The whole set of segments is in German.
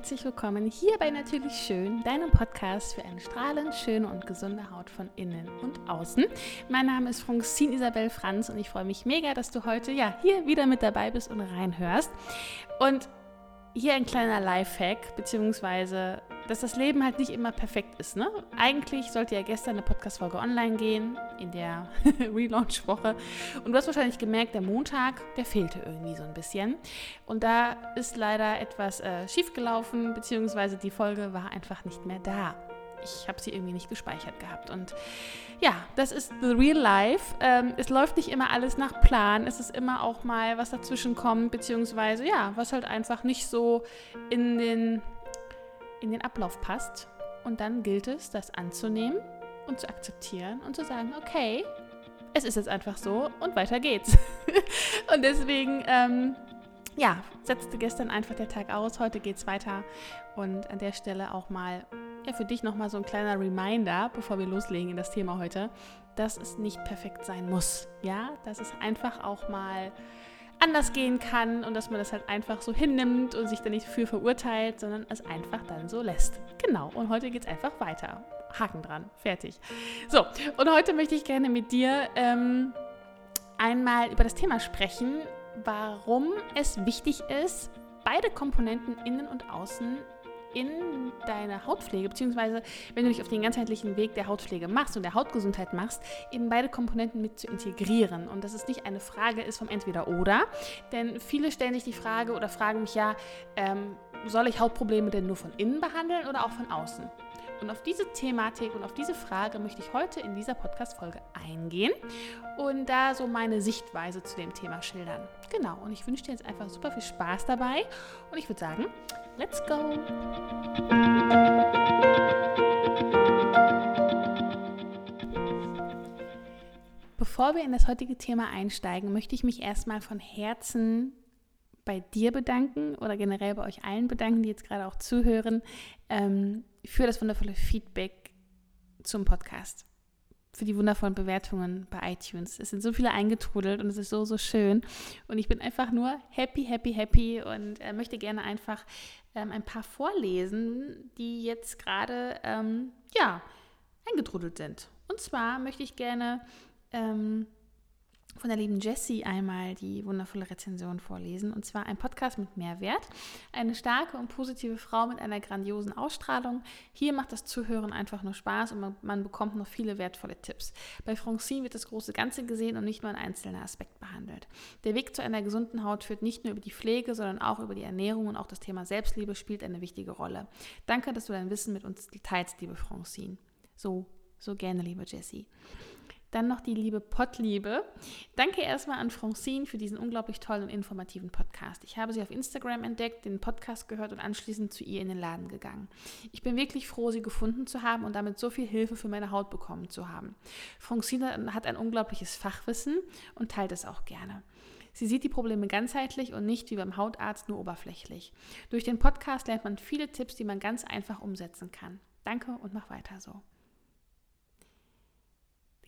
herzlich willkommen hier bei Natürlich Schön, deinem Podcast für eine strahlend schöne und gesunde Haut von innen und außen. Mein Name ist Francine Isabel Franz und ich freue mich mega, dass du heute ja hier wieder mit dabei bist und reinhörst. Und hier ein kleiner Lifehack, beziehungsweise, dass das Leben halt nicht immer perfekt ist. Ne? Eigentlich sollte ja gestern eine Podcast-Folge online gehen, in der Relaunch-Woche. Und du hast wahrscheinlich gemerkt, der Montag, der fehlte irgendwie so ein bisschen. Und da ist leider etwas äh, schiefgelaufen, beziehungsweise die Folge war einfach nicht mehr da ich habe sie irgendwie nicht gespeichert gehabt. Und ja, das ist the real life. Ähm, es läuft nicht immer alles nach Plan. Es ist immer auch mal was dazwischen kommt, beziehungsweise ja, was halt einfach nicht so in den, in den Ablauf passt. Und dann gilt es, das anzunehmen und zu akzeptieren und zu sagen, okay, es ist jetzt einfach so und weiter geht's. und deswegen, ähm, ja, setzte gestern einfach der Tag aus, heute geht's weiter. Und an der Stelle auch mal ja, für dich nochmal so ein kleiner Reminder, bevor wir loslegen in das Thema heute, dass es nicht perfekt sein muss. Ja, dass es einfach auch mal anders gehen kann und dass man das halt einfach so hinnimmt und sich dann nicht für verurteilt, sondern es einfach dann so lässt. Genau, und heute geht es einfach weiter. Haken dran, fertig. So, und heute möchte ich gerne mit dir ähm, einmal über das Thema sprechen, warum es wichtig ist, beide Komponenten innen und außen in deine Hautpflege, beziehungsweise wenn du dich auf den ganzheitlichen Weg der Hautpflege machst und der Hautgesundheit machst, eben beide Komponenten mit zu integrieren. Und dass es nicht eine Frage ist vom Entweder-Oder. Denn viele stellen sich die Frage oder fragen mich ja, ähm, soll ich Hautprobleme denn nur von innen behandeln oder auch von außen? Und auf diese Thematik und auf diese Frage möchte ich heute in dieser Podcast-Folge eingehen und da so meine Sichtweise zu dem Thema schildern. Genau, und ich wünsche dir jetzt einfach super viel Spaß dabei und ich würde sagen, let's go! Bevor wir in das heutige Thema einsteigen, möchte ich mich erstmal von Herzen bei dir bedanken oder generell bei euch allen bedanken, die jetzt gerade auch zuhören, ähm, für das wundervolle Feedback zum Podcast. Für die wundervollen Bewertungen bei iTunes. Es sind so viele eingetrudelt und es ist so, so schön. Und ich bin einfach nur happy, happy, happy und äh, möchte gerne einfach ähm, ein paar vorlesen, die jetzt gerade, ähm, ja, eingetrudelt sind. Und zwar möchte ich gerne ähm, von der lieben Jessie einmal die wundervolle Rezension vorlesen. Und zwar ein Podcast mit Mehrwert. Eine starke und positive Frau mit einer grandiosen Ausstrahlung. Hier macht das Zuhören einfach nur Spaß und man, man bekommt noch viele wertvolle Tipps. Bei Francine wird das große Ganze gesehen und nicht nur ein einzelner Aspekt behandelt. Der Weg zu einer gesunden Haut führt nicht nur über die Pflege, sondern auch über die Ernährung und auch das Thema Selbstliebe spielt eine wichtige Rolle. Danke, dass du dein Wissen mit uns teilst, liebe Francine. So, so gerne, liebe Jessie. Dann noch die liebe Pottliebe. Danke erstmal an Francine für diesen unglaublich tollen und informativen Podcast. Ich habe sie auf Instagram entdeckt, den Podcast gehört und anschließend zu ihr in den Laden gegangen. Ich bin wirklich froh, sie gefunden zu haben und damit so viel Hilfe für meine Haut bekommen zu haben. Francine hat ein unglaubliches Fachwissen und teilt es auch gerne. Sie sieht die Probleme ganzheitlich und nicht wie beim Hautarzt nur oberflächlich. Durch den Podcast lernt man viele Tipps, die man ganz einfach umsetzen kann. Danke und mach weiter so.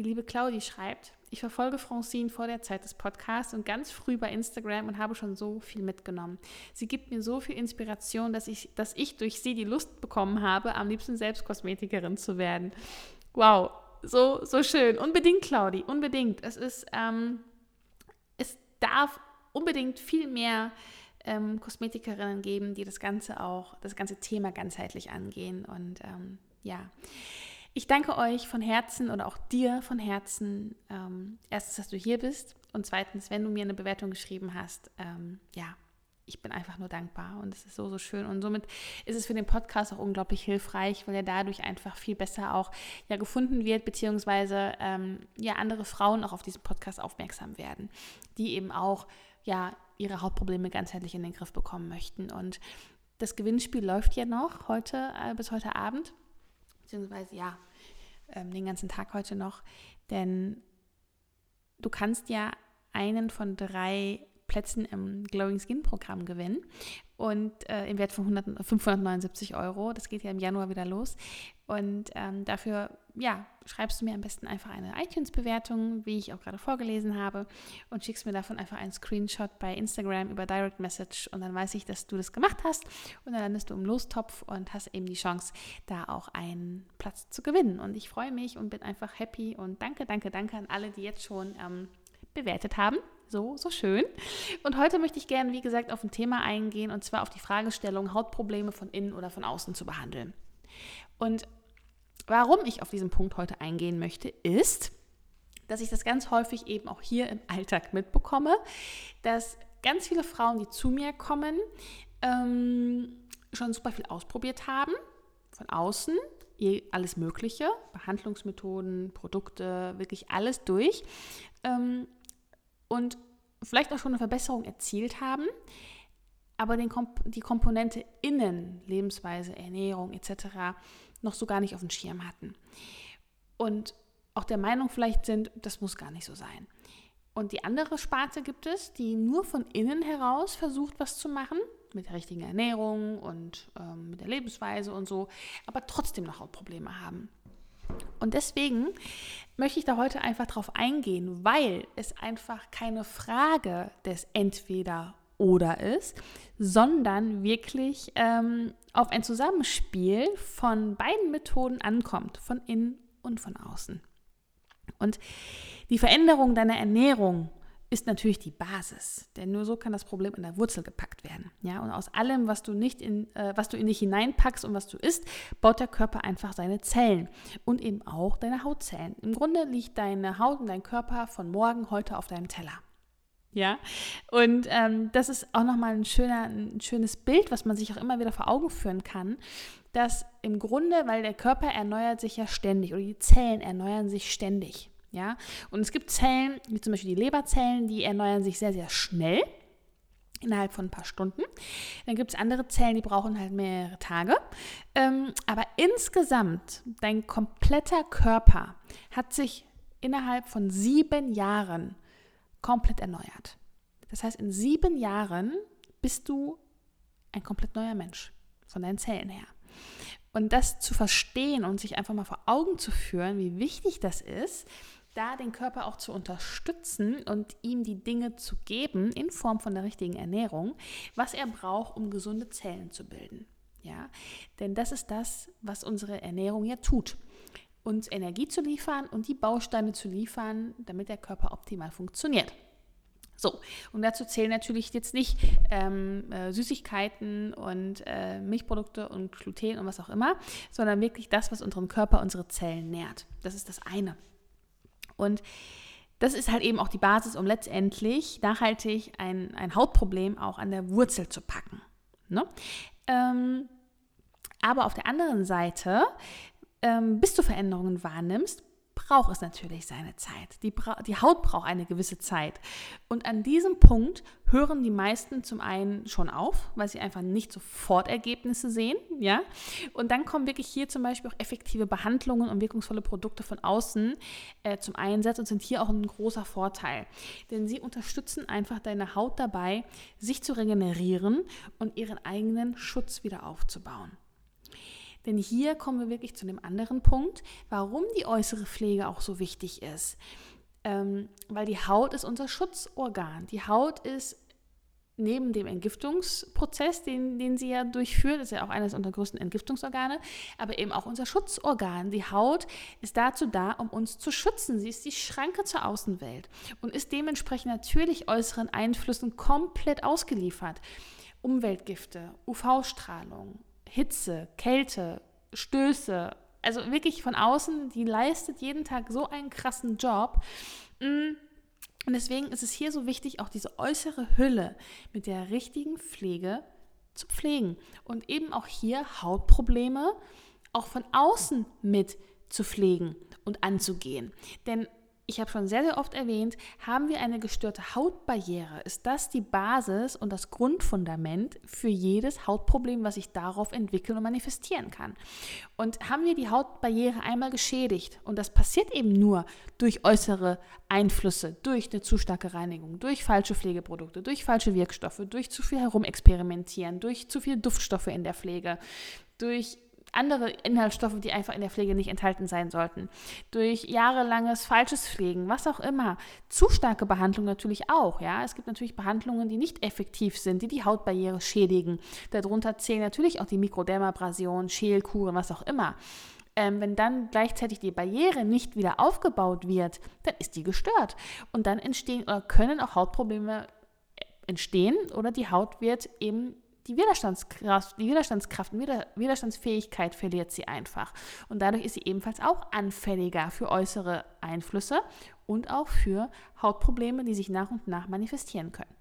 Die liebe Claudi schreibt, ich verfolge Francine vor der Zeit des Podcasts und ganz früh bei Instagram und habe schon so viel mitgenommen. Sie gibt mir so viel Inspiration, dass ich, dass ich durch sie die Lust bekommen habe, am liebsten selbst Kosmetikerin zu werden. Wow, so, so schön. Unbedingt, Claudi, unbedingt. Es ist, ähm, es darf unbedingt viel mehr ähm, Kosmetikerinnen geben, die das Ganze auch, das ganze Thema ganzheitlich angehen. Und ähm, ja. Ich danke euch von Herzen oder auch dir von Herzen, ähm, erstens, dass du hier bist und zweitens, wenn du mir eine Bewertung geschrieben hast. Ähm, ja, ich bin einfach nur dankbar und es ist so, so schön. Und somit ist es für den Podcast auch unglaublich hilfreich, weil er dadurch einfach viel besser auch ja, gefunden wird, beziehungsweise ähm, ja, andere Frauen auch auf diesen Podcast aufmerksam werden, die eben auch ja, ihre Hautprobleme ganzheitlich in den Griff bekommen möchten. Und das Gewinnspiel läuft ja noch heute äh, bis heute Abend beziehungsweise ja, ähm, den ganzen Tag heute noch. Denn du kannst ja einen von drei Plätzen im Glowing Skin Programm gewinnen und äh, im Wert von 100, 579 Euro. Das geht ja im Januar wieder los. Und ähm, dafür, ja, schreibst du mir am besten einfach eine iTunes-Bewertung, wie ich auch gerade vorgelesen habe, und schickst mir davon einfach einen Screenshot bei Instagram über Direct Message und dann weiß ich, dass du das gemacht hast und dann landest du im Lostopf und hast eben die Chance, da auch einen Platz zu gewinnen. Und ich freue mich und bin einfach happy und danke, danke, danke an alle, die jetzt schon ähm, bewertet haben. So, so schön. Und heute möchte ich gerne, wie gesagt, auf ein Thema eingehen und zwar auf die Fragestellung, Hautprobleme von innen oder von außen zu behandeln. Und warum ich auf diesen Punkt heute eingehen möchte, ist, dass ich das ganz häufig eben auch hier im Alltag mitbekomme, dass ganz viele Frauen, die zu mir kommen, ähm, schon super viel ausprobiert haben, von außen, alles Mögliche, Behandlungsmethoden, Produkte, wirklich alles durch. Ähm, und vielleicht auch schon eine Verbesserung erzielt haben, aber den Komp die Komponente innen, Lebensweise, Ernährung etc. noch so gar nicht auf dem Schirm hatten. Und auch der Meinung vielleicht sind, das muss gar nicht so sein. Und die andere Sparte gibt es, die nur von innen heraus versucht, was zu machen, mit der richtigen Ernährung und ähm, mit der Lebensweise und so, aber trotzdem noch Hautprobleme haben. Und deswegen möchte ich da heute einfach drauf eingehen, weil es einfach keine Frage des Entweder oder ist, sondern wirklich ähm, auf ein Zusammenspiel von beiden Methoden ankommt, von innen und von außen. Und die Veränderung deiner Ernährung ist natürlich die Basis, denn nur so kann das Problem in der Wurzel gepackt werden. Ja, und aus allem, was du nicht in, äh, was du in dich hineinpackst und was du isst, baut der Körper einfach seine Zellen und eben auch deine Hautzellen. Im Grunde liegt deine Haut und dein Körper von morgen heute auf deinem Teller. Ja, und ähm, das ist auch nochmal ein, schöner, ein schönes Bild, was man sich auch immer wieder vor Augen führen kann, dass im Grunde, weil der Körper erneuert sich ja ständig oder die Zellen erneuern sich ständig. Ja? Und es gibt Zellen, wie zum Beispiel die Leberzellen, die erneuern sich sehr, sehr schnell innerhalb von ein paar Stunden. Dann gibt es andere Zellen, die brauchen halt mehrere Tage. Ähm, aber insgesamt, dein kompletter Körper hat sich innerhalb von sieben Jahren komplett erneuert. Das heißt, in sieben Jahren bist du ein komplett neuer Mensch von deinen Zellen her. Und das zu verstehen und sich einfach mal vor Augen zu führen, wie wichtig das ist, da den Körper auch zu unterstützen und ihm die Dinge zu geben in Form von der richtigen Ernährung, was er braucht, um gesunde Zellen zu bilden. Ja, denn das ist das, was unsere Ernährung ja tut. Uns Energie zu liefern und die Bausteine zu liefern, damit der Körper optimal funktioniert. So, und dazu zählen natürlich jetzt nicht ähm, äh, Süßigkeiten und äh, Milchprodukte und Gluten und was auch immer, sondern wirklich das, was unseren Körper, unsere Zellen nährt. Das ist das eine. Und das ist halt eben auch die Basis, um letztendlich nachhaltig ein, ein Hautproblem auch an der Wurzel zu packen. Ne? Ähm, aber auf der anderen Seite, ähm, bis du Veränderungen wahrnimmst, braucht es natürlich seine Zeit. Die, die Haut braucht eine gewisse Zeit. Und an diesem Punkt hören die meisten zum einen schon auf, weil sie einfach nicht sofort Ergebnisse sehen. Ja? Und dann kommen wirklich hier zum Beispiel auch effektive Behandlungen und wirkungsvolle Produkte von außen äh, zum Einsatz und sind hier auch ein großer Vorteil. Denn sie unterstützen einfach deine Haut dabei, sich zu regenerieren und ihren eigenen Schutz wieder aufzubauen. Denn hier kommen wir wirklich zu dem anderen Punkt, warum die äußere Pflege auch so wichtig ist. Ähm, weil die Haut ist unser Schutzorgan. Die Haut ist neben dem Entgiftungsprozess, den, den sie ja durchführt, ist ja auch eines unserer größten Entgiftungsorgane, aber eben auch unser Schutzorgan. Die Haut ist dazu da, um uns zu schützen. Sie ist die Schranke zur Außenwelt und ist dementsprechend natürlich äußeren Einflüssen komplett ausgeliefert. Umweltgifte, UV-Strahlung, Hitze, Kälte, Stöße, also wirklich von außen, die leistet jeden Tag so einen krassen Job. Mm. Und deswegen ist es hier so wichtig, auch diese äußere Hülle mit der richtigen Pflege zu pflegen und eben auch hier Hautprobleme auch von außen mit zu pflegen und anzugehen. Denn ich habe schon sehr, sehr oft erwähnt, haben wir eine gestörte Hautbarriere, ist das die Basis und das Grundfundament für jedes Hautproblem, was sich darauf entwickeln und manifestieren kann. Und haben wir die Hautbarriere einmal geschädigt, und das passiert eben nur durch äußere Einflüsse, durch eine zu starke Reinigung, durch falsche Pflegeprodukte, durch falsche Wirkstoffe, durch zu viel herumexperimentieren, durch zu viele Duftstoffe in der Pflege, durch andere Inhaltsstoffe, die einfach in der Pflege nicht enthalten sein sollten. Durch jahrelanges falsches Pflegen, was auch immer. Zu starke Behandlung natürlich auch. Ja? Es gibt natürlich Behandlungen, die nicht effektiv sind, die die Hautbarriere schädigen. Darunter zählen natürlich auch die Mikrodermabrasion, Schälkuren, was auch immer. Ähm, wenn dann gleichzeitig die Barriere nicht wieder aufgebaut wird, dann ist die gestört. Und dann entstehen oder können auch Hautprobleme entstehen oder die Haut wird eben die Widerstandskraft, die Widerstandskraft Widerstandsfähigkeit verliert sie einfach. Und dadurch ist sie ebenfalls auch anfälliger für äußere Einflüsse und auch für Hautprobleme, die sich nach und nach manifestieren können.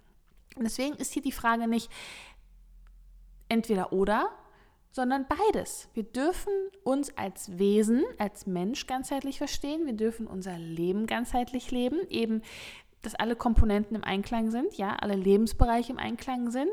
Und deswegen ist hier die Frage nicht entweder oder, sondern beides. Wir dürfen uns als Wesen, als Mensch ganzheitlich verstehen. Wir dürfen unser Leben ganzheitlich leben. Eben, dass alle Komponenten im Einklang sind, ja, alle Lebensbereiche im Einklang sind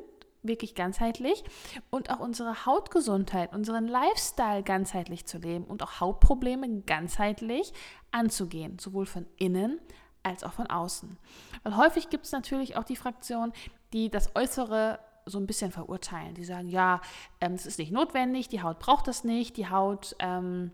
wirklich ganzheitlich und auch unsere Hautgesundheit, unseren Lifestyle ganzheitlich zu leben und auch Hautprobleme ganzheitlich anzugehen, sowohl von innen als auch von außen. Weil häufig gibt es natürlich auch die Fraktion, die das Äußere so ein bisschen verurteilen. Die sagen, ja, ähm, es ist nicht notwendig, die Haut braucht das nicht, die Haut ähm,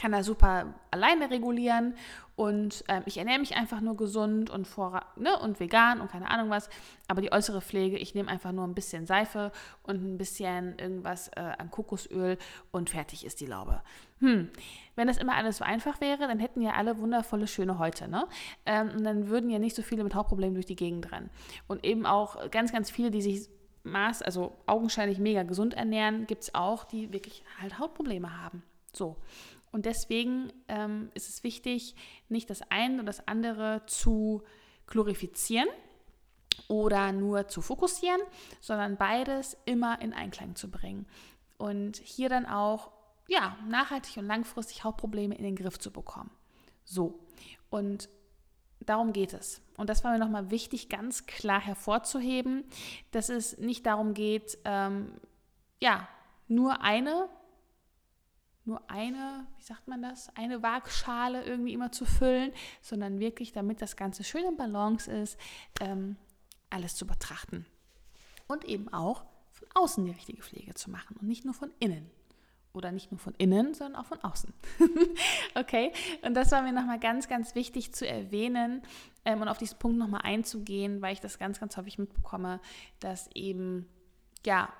kann da super alleine regulieren und ähm, ich ernähre mich einfach nur gesund und, vor, ne, und vegan und keine Ahnung was. Aber die äußere Pflege, ich nehme einfach nur ein bisschen Seife und ein bisschen irgendwas äh, an Kokosöl und fertig ist die Laube. Hm, wenn das immer alles so einfach wäre, dann hätten ja alle wundervolle, schöne Häute. Ne? Ähm, und dann würden ja nicht so viele mit Hautproblemen durch die Gegend rennen. Und eben auch ganz, ganz viele, die sich maß, also augenscheinlich mega gesund ernähren, gibt es auch, die wirklich halt Hautprobleme haben. So. Und deswegen ähm, ist es wichtig, nicht das eine oder das andere zu glorifizieren oder nur zu fokussieren, sondern beides immer in Einklang zu bringen. Und hier dann auch ja, nachhaltig und langfristig Hauptprobleme in den Griff zu bekommen. So, und darum geht es. Und das war mir nochmal wichtig, ganz klar hervorzuheben, dass es nicht darum geht, ähm, ja, nur eine nur eine, wie sagt man das, eine Waagschale irgendwie immer zu füllen, sondern wirklich, damit das Ganze schön in Balance ist, ähm, alles zu betrachten. Und eben auch von außen die richtige Pflege zu machen und nicht nur von innen. Oder nicht nur von innen, sondern auch von außen. okay, und das war mir nochmal ganz, ganz wichtig zu erwähnen ähm, und auf diesen Punkt nochmal einzugehen, weil ich das ganz, ganz häufig mitbekomme, dass eben, ja,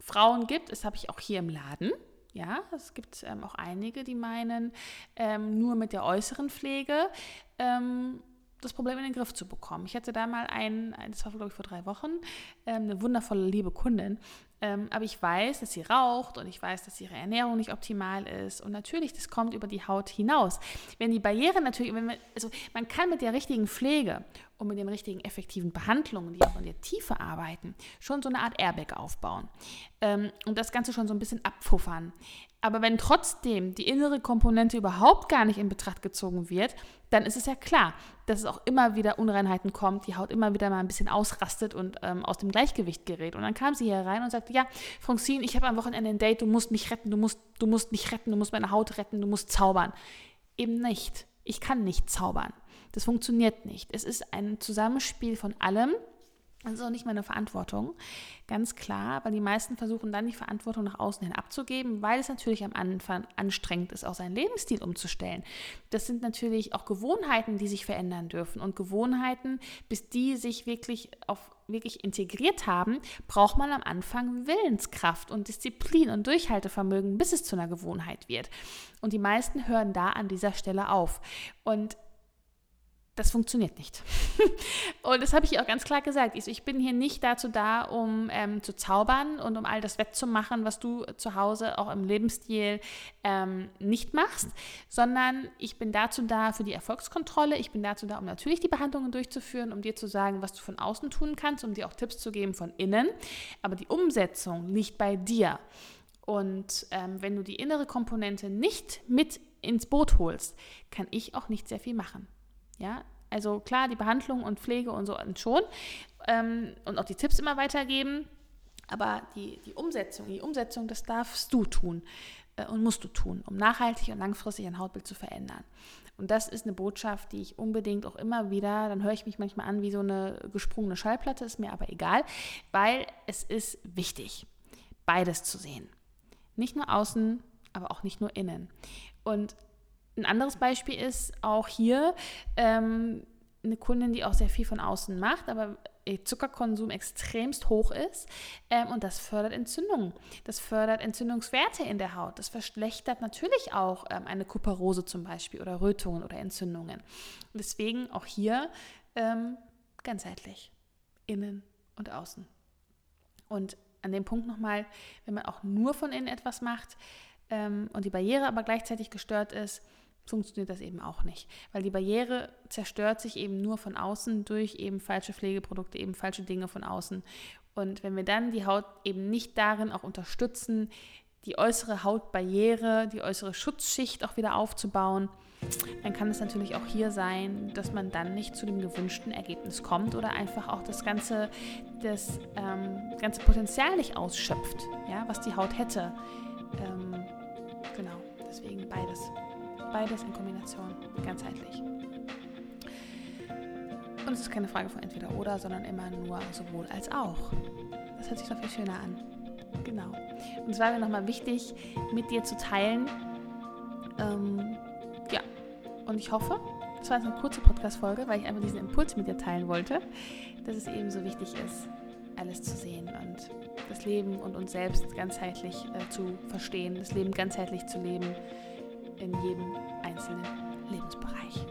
Frauen gibt, das habe ich auch hier im Laden, ja, es gibt ähm, auch einige, die meinen, ähm, nur mit der äußeren Pflege ähm, das Problem in den Griff zu bekommen. Ich hatte da mal einen, das war glaube ich vor drei Wochen, ähm, eine wundervolle liebe Kundin, ähm, aber ich weiß, dass sie raucht und ich weiß, dass ihre Ernährung nicht optimal ist. Und natürlich, das kommt über die Haut hinaus. Wenn die Barriere natürlich, man, also man kann mit der richtigen Pflege und mit den richtigen effektiven Behandlungen, die auch in der Tiefe arbeiten, schon so eine Art Airbag aufbauen. Ähm, und das Ganze schon so ein bisschen abpuffern. Aber wenn trotzdem die innere Komponente überhaupt gar nicht in Betracht gezogen wird, dann ist es ja klar, dass es auch immer wieder Unreinheiten kommt, die Haut immer wieder mal ein bisschen ausrastet und ähm, aus dem Gleichgewicht gerät. Und dann kam sie hier rein und sagte, ja, Francine, ich habe am Wochenende ein Date, du musst mich retten, du musst, du musst mich retten, du musst meine Haut retten, du musst zaubern. Eben nicht. Ich kann nicht zaubern. Das funktioniert nicht. Es ist ein Zusammenspiel von allem das ist auch nicht meine Verantwortung, ganz klar, weil die meisten versuchen dann die Verantwortung nach außen hin abzugeben, weil es natürlich am Anfang anstrengend ist, auch seinen Lebensstil umzustellen. Das sind natürlich auch Gewohnheiten, die sich verändern dürfen und Gewohnheiten, bis die sich wirklich auf wirklich integriert haben, braucht man am Anfang Willenskraft und Disziplin und Durchhaltevermögen, bis es zu einer Gewohnheit wird. Und die meisten hören da an dieser Stelle auf. Und das funktioniert nicht. und das habe ich auch ganz klar gesagt. Ich bin hier nicht dazu da, um ähm, zu zaubern und um all das wettzumachen, was du zu Hause auch im Lebensstil ähm, nicht machst, sondern ich bin dazu da für die Erfolgskontrolle. Ich bin dazu da, um natürlich die Behandlungen durchzuführen, um dir zu sagen, was du von außen tun kannst, um dir auch Tipps zu geben von innen. Aber die Umsetzung liegt bei dir. Und ähm, wenn du die innere Komponente nicht mit ins Boot holst, kann ich auch nicht sehr viel machen. Ja, also klar, die Behandlung und Pflege und so schon ähm, und auch die Tipps immer weitergeben, aber die, die Umsetzung, die Umsetzung, das darfst du tun äh, und musst du tun, um nachhaltig und langfristig ein Hautbild zu verändern. Und das ist eine Botschaft, die ich unbedingt auch immer wieder, dann höre ich mich manchmal an wie so eine gesprungene Schallplatte, ist mir aber egal, weil es ist wichtig, beides zu sehen. Nicht nur außen, aber auch nicht nur innen. Und ein anderes Beispiel ist auch hier ähm, eine Kundin, die auch sehr viel von außen macht, aber Zuckerkonsum extremst hoch ist ähm, und das fördert Entzündungen. Das fördert Entzündungswerte in der Haut. Das verschlechtert natürlich auch ähm, eine Kuparose zum Beispiel oder Rötungen oder Entzündungen. Deswegen auch hier ähm, ganzheitlich, innen und außen. Und an dem Punkt nochmal, wenn man auch nur von innen etwas macht ähm, und die Barriere aber gleichzeitig gestört ist, funktioniert das eben auch nicht. Weil die Barriere zerstört sich eben nur von außen durch eben falsche Pflegeprodukte, eben falsche Dinge von außen. Und wenn wir dann die Haut eben nicht darin auch unterstützen, die äußere Hautbarriere, die äußere Schutzschicht auch wieder aufzubauen, dann kann es natürlich auch hier sein, dass man dann nicht zu dem gewünschten Ergebnis kommt oder einfach auch das ganze, das ähm, ganze Potenzial nicht ausschöpft, ja, was die Haut hätte. Ähm, genau, deswegen beides. Beides in Kombination, ganzheitlich. Und es ist keine Frage von entweder oder, sondern immer nur sowohl als auch. Das hört sich doch viel schöner an. Genau. Und es war mir nochmal wichtig, mit dir zu teilen. Ähm, ja, und ich hoffe, das war jetzt eine kurze Podcast-Folge, weil ich einfach diesen Impuls mit dir teilen wollte, dass es eben so wichtig ist, alles zu sehen und das Leben und uns selbst ganzheitlich äh, zu verstehen, das Leben ganzheitlich zu leben in jedem einzelnen Lebensbereich.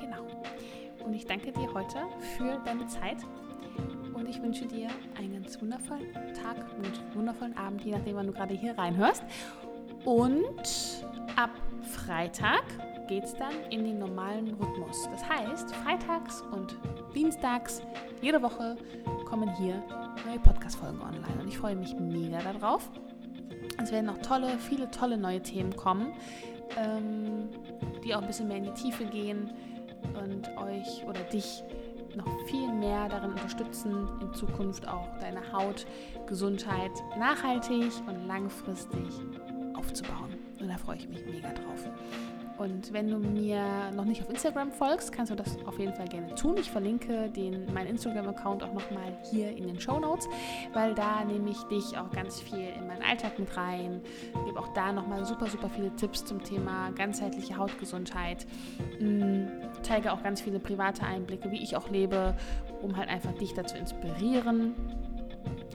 Genau. Und ich danke dir heute für deine Zeit und ich wünsche dir einen ganz wundervollen Tag und wundervollen Abend, je nachdem, wann du gerade hier reinhörst. Und ab Freitag geht es dann in den normalen Rhythmus. Das heißt, freitags und dienstags jede Woche kommen hier neue Podcast-Folgen online und ich freue mich mega darauf. Es werden noch tolle, viele tolle neue Themen kommen ähm, die auch ein bisschen mehr in die Tiefe gehen und euch oder dich noch viel mehr darin unterstützen, in Zukunft auch deine Hautgesundheit nachhaltig und langfristig aufzubauen. Und da freue ich mich mega drauf. Und wenn du mir noch nicht auf Instagram folgst, kannst du das auf jeden Fall gerne tun. Ich verlinke den, meinen Instagram-Account auch nochmal hier in den Show Notes, weil da nehme ich dich auch ganz viel in meinen Alltag mit rein. Gebe auch da nochmal super, super viele Tipps zum Thema ganzheitliche Hautgesundheit. Mm, zeige auch ganz viele private Einblicke, wie ich auch lebe, um halt einfach dich dazu inspirieren,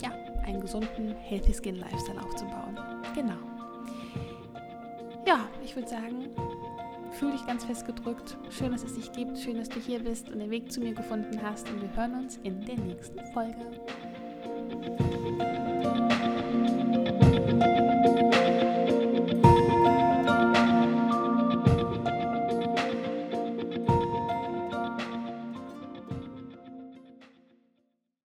ja, einen gesunden, healthy Skin Lifestyle aufzubauen. Genau. Ja, ich würde sagen, Fühl dich ganz fest gedrückt. Schön, dass es dich gibt. Schön, dass du hier bist und den Weg zu mir gefunden hast. Und wir hören uns in der nächsten Folge.